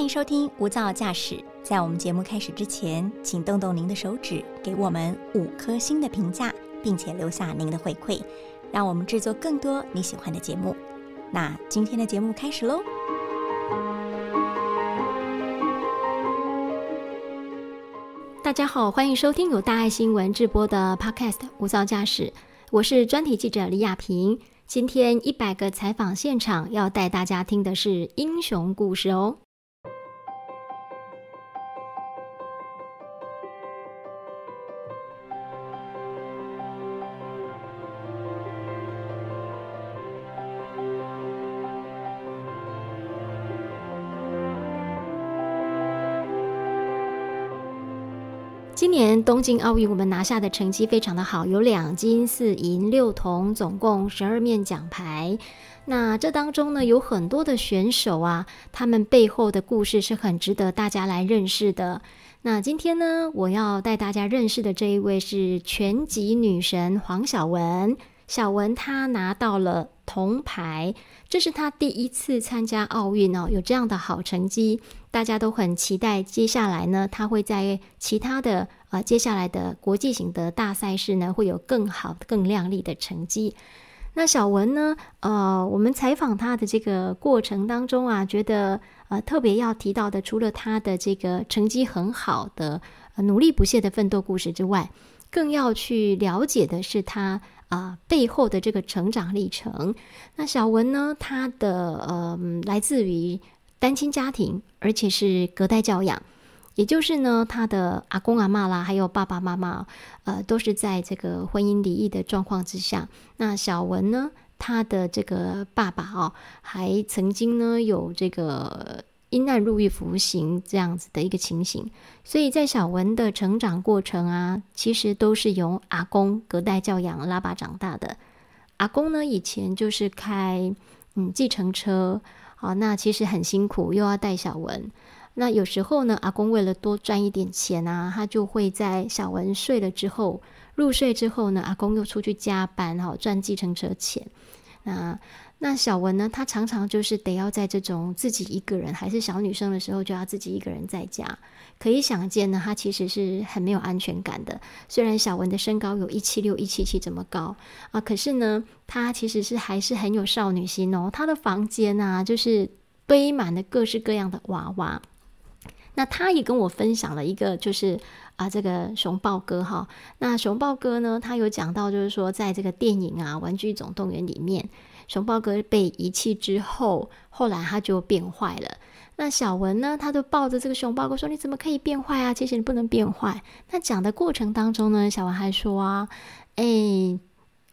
欢迎收听《无噪驾驶》。在我们节目开始之前，请动动您的手指，给我们五颗星的评价，并且留下您的回馈，让我们制作更多你喜欢的节目。那今天的节目开始喽！大家好，欢迎收听由大爱新闻直播的 Podcast《无噪驾驶》，我是专题记者李亚平。今天一百个采访现场，要带大家听的是英雄故事哦。今年东京奥运，我们拿下的成绩非常的好，有两金四银六铜，总共十二面奖牌。那这当中呢，有很多的选手啊，他们背后的故事是很值得大家来认识的。那今天呢，我要带大家认识的这一位是拳击女神黄晓雯。小文她拿到了铜牌，这是她第一次参加奥运哦，有这样的好成绩，大家都很期待。接下来呢，她会在其他的呃接下来的国际型的大赛事呢，会有更好、更亮丽的成绩。那小文呢，呃，我们采访她的这个过程当中啊，觉得呃特别要提到的，除了她的这个成绩很好的、努力不懈的奋斗故事之外，更要去了解的是他。啊，背后的这个成长历程。那小文呢？他的呃，来自于单亲家庭，而且是隔代教养，也就是呢，他的阿公阿妈啦，还有爸爸妈妈，呃，都是在这个婚姻离异的状况之下。那小文呢，他的这个爸爸哦，还曾经呢有这个。因难入狱服刑这样子的一个情形，所以在小文的成长过程啊，其实都是由阿公隔代教养拉拔长大的。阿公呢，以前就是开嗯计程车，啊，那其实很辛苦，又要带小文。那有时候呢，阿公为了多赚一点钱啊，他就会在小文睡了之后，入睡之后呢，阿公又出去加班，哈，赚计程车钱。那那小文呢？她常常就是得要在这种自己一个人，还是小女生的时候，就要自己一个人在家。可以想见呢，她其实是很没有安全感的。虽然小文的身高有一七六、一七七这么高啊，可是呢，她其实是还是很有少女心哦。她的房间啊，就是堆满了各式各样的娃娃。那他也跟我分享了一个，就是啊，这个熊抱哥哈。那熊抱哥呢，他有讲到，就是说，在这个电影啊《玩具总动员》里面。熊抱哥被遗弃之后，后来他就变坏了。那小文呢？他就抱着这个熊抱哥说：“你怎么可以变坏啊？其实你不能变坏。”那讲的过程当中呢，小文还说：“啊，哎，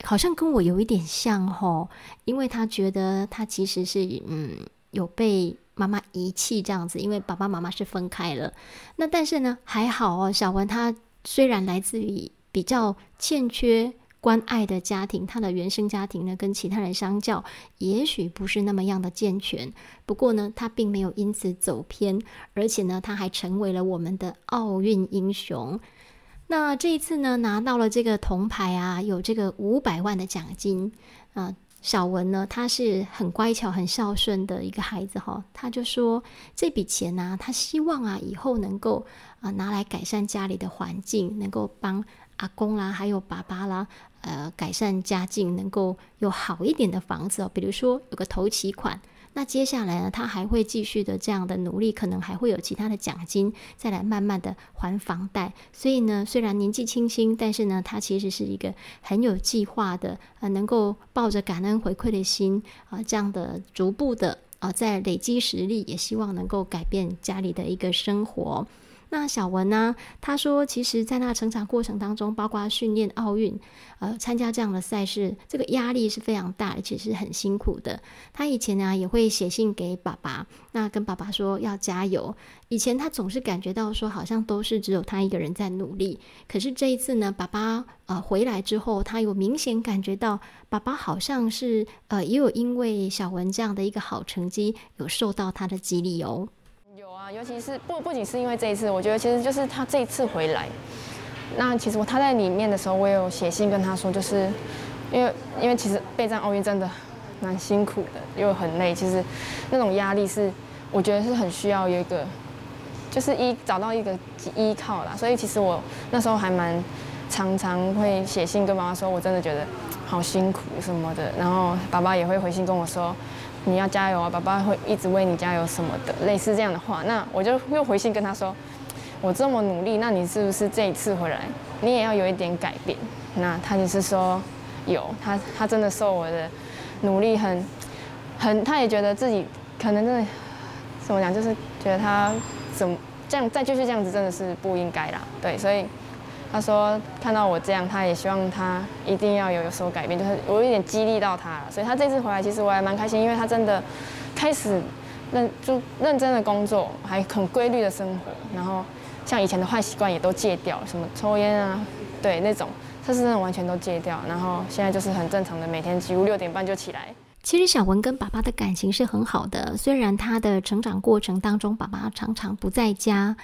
好像跟我有一点像吼，因为他觉得他其实是嗯有被妈妈遗弃这样子，因为爸爸妈妈是分开了。那但是呢，还好哦，小文他虽然来自于比较欠缺。”关爱的家庭，他的原生家庭呢，跟其他人相较，也许不是那么样的健全。不过呢，他并没有因此走偏，而且呢，他还成为了我们的奥运英雄。那这一次呢，拿到了这个铜牌啊，有这个五百万的奖金啊。小文呢，他是很乖巧、很孝顺的一个孩子哈。他就说，这笔钱呢，他希望啊，以后能够啊，拿来改善家里的环境，能够帮。阿公啦，还有爸爸啦，呃，改善家境，能够有好一点的房子哦。比如说有个头期款，那接下来呢，他还会继续的这样的努力，可能还会有其他的奖金，再来慢慢的还房贷。所以呢，虽然年纪轻轻，但是呢，他其实是一个很有计划的，呃，能够抱着感恩回馈的心啊，这样的逐步的啊，在累积实力，也希望能够改变家里的一个生活。那小文呢？他说，其实，在那成长过程当中，包括训练奥运，呃，参加这样的赛事，这个压力是非常大，而且是很辛苦的。他以前呢，也会写信给爸爸，那跟爸爸说要加油。以前他总是感觉到说，好像都是只有他一个人在努力。可是这一次呢，爸爸呃回来之后，他有明显感觉到，爸爸好像是呃，也有因为小文这样的一个好成绩，有受到他的激励哦。啊尤其是不不仅是因为这一次，我觉得其实就是他这一次回来，那其实我他在里面的时候，我有写信跟他说，就是因为因为其实备战奥运真的蛮辛苦的，又很累，其实那种压力是我觉得是很需要有一个，就是依找到一个依靠啦。所以其实我那时候还蛮常常会写信跟妈妈说，我真的觉得好辛苦什么的。然后爸爸也会回信跟我说，你要加油啊，爸爸会一直为你加油什么的，类似这样的话。那我就又回信跟他说，我这么努力，那你是不是这一次回来，你也要有一点改变？那他就是说有，他他真的受我的努力很很，他也觉得自己可能真的。怎么讲？就是觉得他怎么这样再继续这样子，真的是不应该啦。对，所以他说看到我这样，他也希望他一定要有有所改变，就是我有点激励到他了。所以他这次回来，其实我还蛮开心，因为他真的开始认就认真的工作，还很规律的生活，然后像以前的坏习惯也都戒掉，什么抽烟啊，对那种，他是真的完全都戒掉，然后现在就是很正常的，每天几乎六点半就起来。其实小文跟爸爸的感情是很好的，虽然他的成长过程当中，爸爸常常不在家，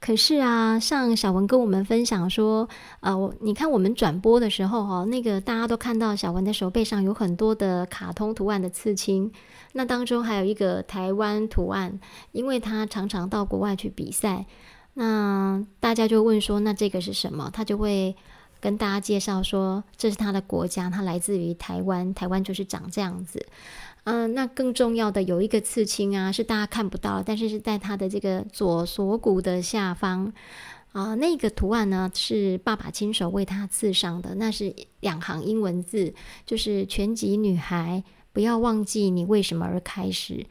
可是啊，像小文跟我们分享说，呃，你看我们转播的时候哈，那个大家都看到小文的手背上有很多的卡通图案的刺青，那当中还有一个台湾图案，因为他常常到国外去比赛，那大家就问说，那这个是什么？他就会。跟大家介绍说，这是他的国家，他来自于台湾，台湾就是长这样子。嗯，那更重要的有一个刺青啊，是大家看不到，但是是在他的这个左锁骨的下方啊，那个图案呢是爸爸亲手为他刺上的，那是两行英文字，就是全集女孩，不要忘记你为什么而开始。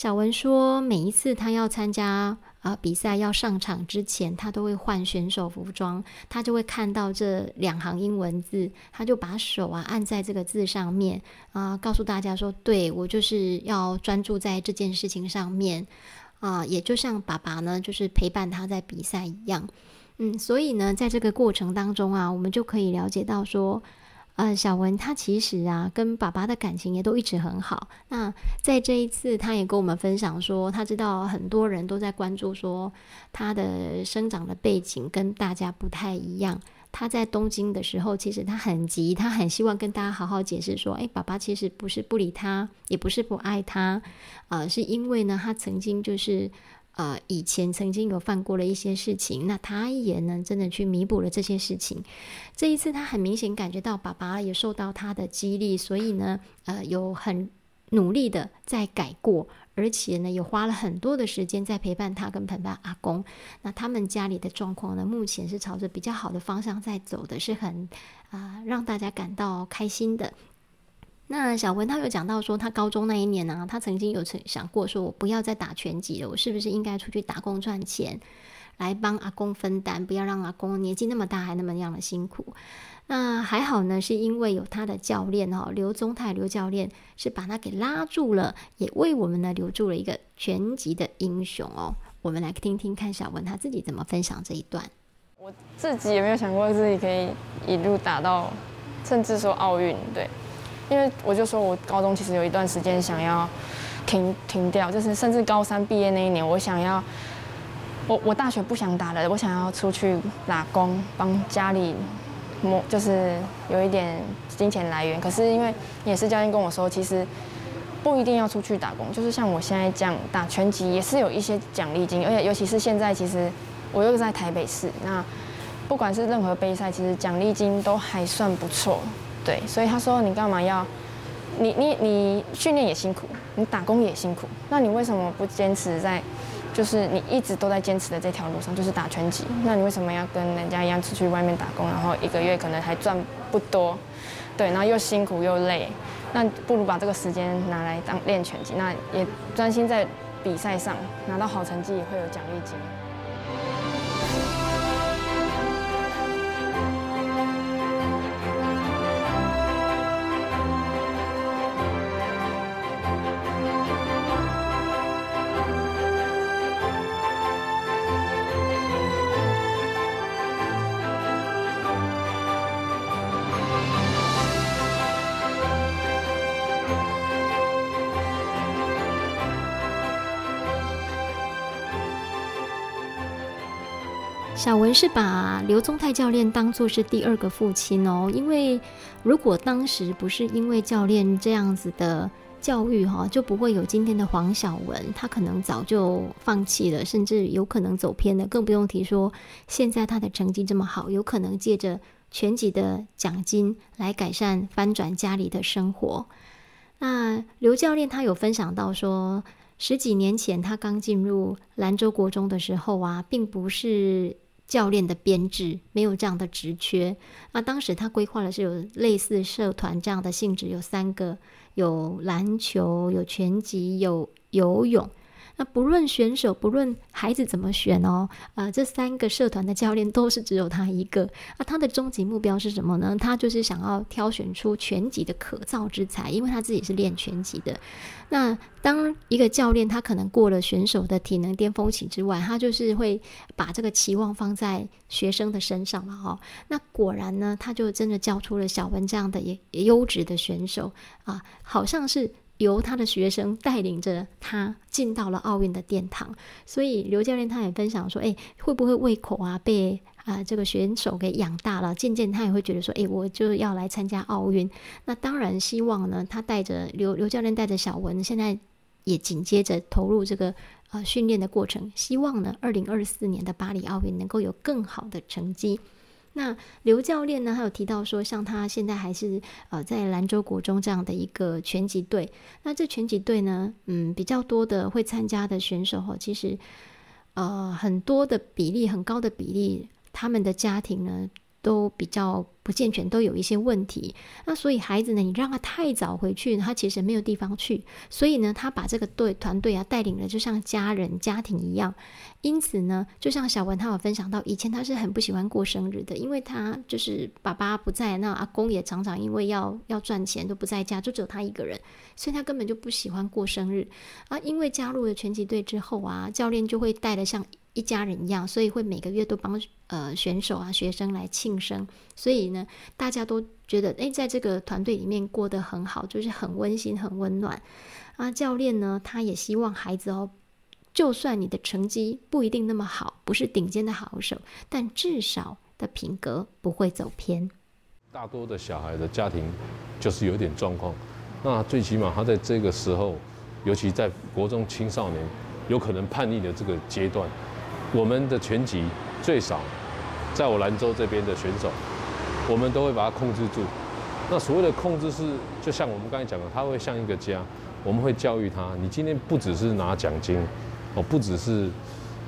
小文说，每一次他要参加。啊！比赛要上场之前，他都会换选手服装，他就会看到这两行英文字，他就把手啊按在这个字上面啊，告诉大家说：“对我就是要专注在这件事情上面啊。”也就像爸爸呢，就是陪伴他在比赛一样。嗯，所以呢，在这个过程当中啊，我们就可以了解到说。呃，小文他其实啊，跟爸爸的感情也都一直很好。那在这一次，他也跟我们分享说，他知道很多人都在关注说他的生长的背景跟大家不太一样。他在东京的时候，其实他很急，他很希望跟大家好好解释说，哎，爸爸其实不是不理他，也不是不爱他，呃，是因为呢，他曾经就是。呃，以前曾经有犯过了一些事情，那他也呢，真的去弥补了这些事情。这一次，他很明显感觉到爸爸也受到他的激励，所以呢，呃，有很努力的在改过，而且呢，也花了很多的时间在陪伴他跟陪伴阿公。那他们家里的状况呢，目前是朝着比较好的方向在走的，是很啊，让大家感到开心的。那小文他有讲到说，他高中那一年呢，他曾经有曾想过说，我不要再打拳击了，我是不是应该出去打工赚钱，来帮阿公分担，不要让阿公年纪那么大还那么样的辛苦。那还好呢，是因为有他的教练哦，刘宗泰刘教练是把他给拉住了，也为我们呢留住了一个拳击的英雄哦。我们来听听看小文他自己怎么分享这一段。我自己也没有想过自己可以一路打到，甚至说奥运对。因为我就说，我高中其实有一段时间想要停停掉，就是甚至高三毕业那一年，我想要，我我大学不想打了，我想要出去打工，帮家里，摸就是有一点金钱来源。可是因为也是教练跟我说，其实不一定要出去打工，就是像我现在这样打拳击也是有一些奖励金，而且尤其是现在，其实我又在台北市，那不管是任何杯赛，其实奖励金都还算不错。对，所以他说你干嘛要，你你你训练也辛苦，你打工也辛苦，那你为什么不坚持在，就是你一直都在坚持的这条路上，就是打拳击？那你为什么要跟人家一样出去外面打工，然后一个月可能还赚不多，对，然后又辛苦又累，那不如把这个时间拿来当练拳击，那也专心在比赛上，拿到好成绩也会有奖励金。小文是把刘宗泰教练当作是第二个父亲哦，因为如果当时不是因为教练这样子的教育哈，就不会有今天的黄晓文，他可能早就放弃了，甚至有可能走偏了，更不用提说现在他的成绩这么好，有可能借着全级的奖金来改善翻转家里的生活。那刘教练他有分享到说，十几年前他刚进入兰州国中的时候啊，并不是教练的编制，没有这样的职缺。那当时他规划的是有类似社团这样的性质，有三个。有篮球，有拳击，有游泳。那不论选手，不论孩子怎么选哦，呃，这三个社团的教练都是只有他一个。那他的终极目标是什么呢？他就是想要挑选出拳击的可造之才，因为他自己是练拳击的。那当一个教练，他可能过了选手的体能巅峰期之外，他就是会把这个期望放在学生的身上了哈。那果然呢，他就真的教出了小文这样的也优质的选手啊，好像是。由他的学生带领着他进到了奥运的殿堂，所以刘教练他也分享说：“哎，会不会胃口啊被啊这个选手给养大了？渐渐他也会觉得说：哎，我就要来参加奥运。那当然希望呢，他带着刘刘教练带着小文，现在也紧接着投入这个呃训练的过程，希望呢，二零二四年的巴黎奥运能够有更好的成绩。”那刘教练呢？还有提到说，像他现在还是呃在兰州国中这样的一个拳击队。那这拳击队呢，嗯，比较多的会参加的选手哈，其实呃很多的比例很高的比例，他们的家庭呢。都比较不健全，都有一些问题。那所以孩子呢，你让他太早回去，他其实没有地方去。所以呢，他把这个队团队啊带领的就像家人家庭一样。因此呢，就像小文他有分享到，以前他是很不喜欢过生日的，因为他就是爸爸不在，那阿公也常常因为要要赚钱都不在家，就只有他一个人，所以他根本就不喜欢过生日啊。因为加入了拳击队之后啊，教练就会带的像。一家人一样，所以会每个月都帮呃选手啊学生来庆生，所以呢，大家都觉得诶，在这个团队里面过得很好，就是很温馨、很温暖啊。教练呢，他也希望孩子哦，就算你的成绩不一定那么好，不是顶尖的好手，但至少的品格不会走偏。大多的小孩的家庭就是有点状况，那最起码他在这个时候，尤其在国中青少年有可能叛逆的这个阶段。我们的拳击最少，在我兰州这边的选手，我们都会把它控制住。那所谓的控制是，就像我们刚才讲的，他会像一个家，我们会教育他。你今天不只是拿奖金，哦，不只是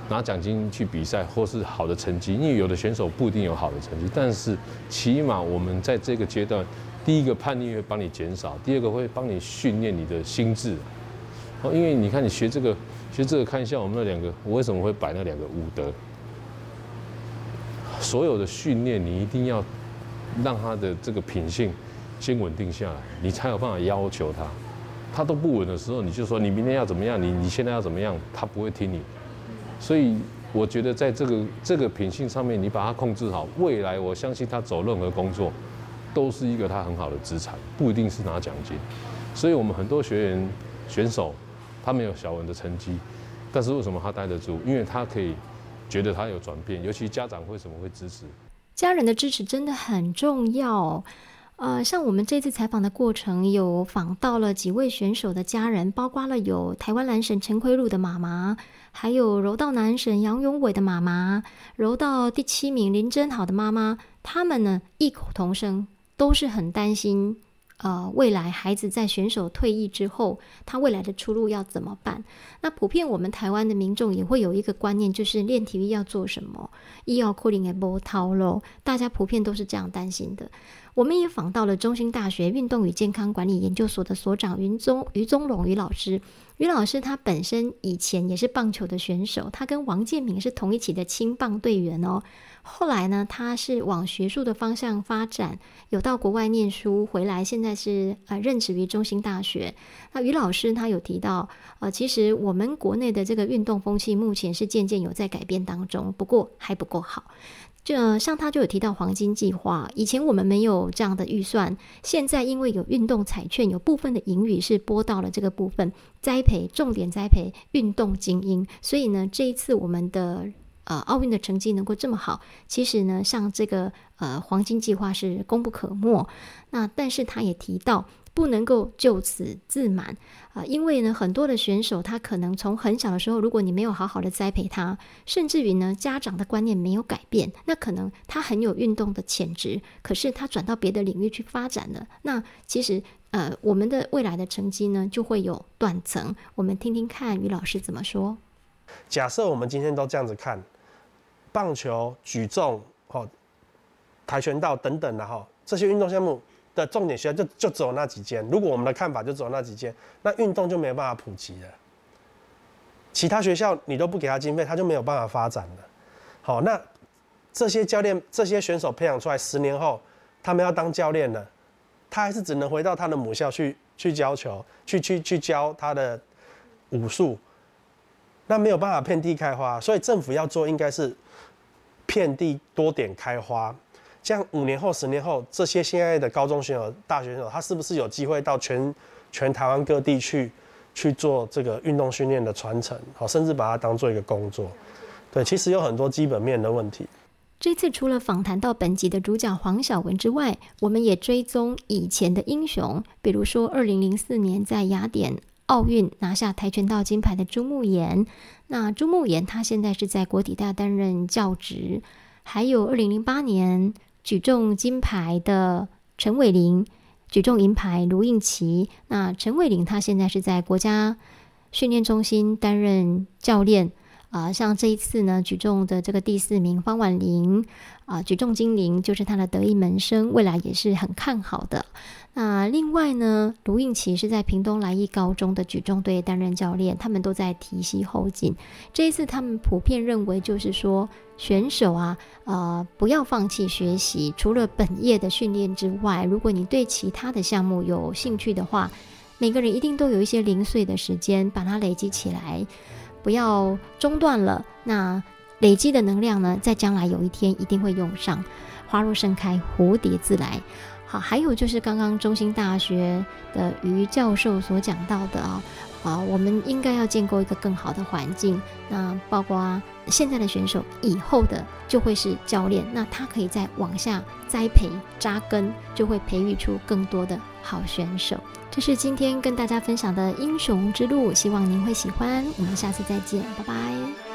拿奖金去比赛或是好的成绩，因为有的选手不一定有好的成绩，但是起码我们在这个阶段，第一个叛逆会帮你减少，第二个会帮你训练你的心智。哦，因为你看你学这个。其实这个看一下我们那两个，我为什么会摆那两个武德？所有的训练你一定要让他的这个品性先稳定下来，你才有办法要求他。他都不稳的时候，你就说你明天要怎么样，你你现在要怎么样，他不会听你。所以我觉得在这个这个品性上面，你把他控制好，未来我相信他走任何工作都是一个他很好的资产，不一定是拿奖金。所以我们很多学员选手。他没有小文的成绩，但是为什么他待得住？因为他可以觉得他有转变，尤其家长为什么会支持？家人的支持真的很重要。呃，像我们这次采访的过程，有访到了几位选手的家人，包括了有台湾男神陈奎禄的妈妈，还有柔道男神杨永伟的妈妈，柔道第七名林真好的妈妈，他们呢异口同声，都是很担心。呃，未来孩子在选手退役之后，他未来的出路要怎么办？那普遍我们台湾的民众也会有一个观念，就是练体育要做什么？医药库林也波涛喽，大家普遍都是这样担心的。我们也访到了中兴大学运动与健康管理研究所的所长云宗于宗龙于老师。于老师他本身以前也是棒球的选手，他跟王建民是同一期的青棒队员哦。后来呢，他是往学术的方向发展，有到国外念书，回来现在是呃任职于中兴大学。那于老师他有提到，呃，其实我们国内的这个运动风气目前是渐渐有在改变当中，不过还不够好。就像他就有提到黄金计划，以前我们没有这样的预算，现在因为有运动彩券，有部分的盈余是拨到了这个部分栽培，重点栽培运动精英，所以呢，这一次我们的呃奥运的成绩能够这么好，其实呢，像这个呃黄金计划是功不可没。那但是他也提到，不能够就此自满啊，因为呢，很多的选手他可能从很小的时候，如果你没有好好的栽培他，甚至于呢，家长的观念没有改变，那可能他很有运动的潜质，可是他转到别的领域去发展了，那其实呃，我们的未来的成绩呢就会有断层。我们听听看于老师怎么说。假设我们今天都这样子看，棒球、举重、哈、跆拳道等等的哈，这些运动项目。的重点学校就就只有那几间，如果我们的看法就只有那几间，那运动就没有办法普及了。其他学校你都不给他经费，他就没有办法发展了。好，那这些教练、这些选手培养出来，十年后他们要当教练了，他还是只能回到他的母校去去教球，去去去教他的武术，那没有办法遍地开花。所以政府要做应该是遍地多点开花。这样五年后、十年后，这些现在的高中选手、大学选手，他是不是有机会到全全台湾各地去去做这个运动训练的传承？好，甚至把它当做一个工作。对，其实有很多基本面的问题。这次除了访谈到本集的主角黄晓文之外，我们也追踪以前的英雄，比如说二零零四年在雅典奥运拿下跆拳道金牌的朱慕言。那朱慕言他现在是在国体大担任教职，还有二零零八年。举重金牌的陈伟林，举重银牌卢应琪。那陈伟林他现在是在国家训练中心担任教练啊。像这一次呢，举重的这个第四名方婉玲啊，举重精灵就是他的得意门生，未来也是很看好的。那另外呢，卢应奇是在屏东来义高中的举重队担任教练，他们都在提携后进。这一次他们普遍认为，就是说。选手啊，呃，不要放弃学习。除了本业的训练之外，如果你对其他的项目有兴趣的话，每个人一定都有一些零碎的时间，把它累积起来，不要中断了。那累积的能量呢，在将来有一天一定会用上。花若盛开，蝴蝶自来。好，还有就是刚刚中兴大学的于教授所讲到的啊。啊，我们应该要建构一个更好的环境。那包括现在的选手，以后的就会是教练，那他可以再往下栽培扎根，就会培育出更多的好选手。这是今天跟大家分享的英雄之路，希望您会喜欢。我们下次再见，拜拜。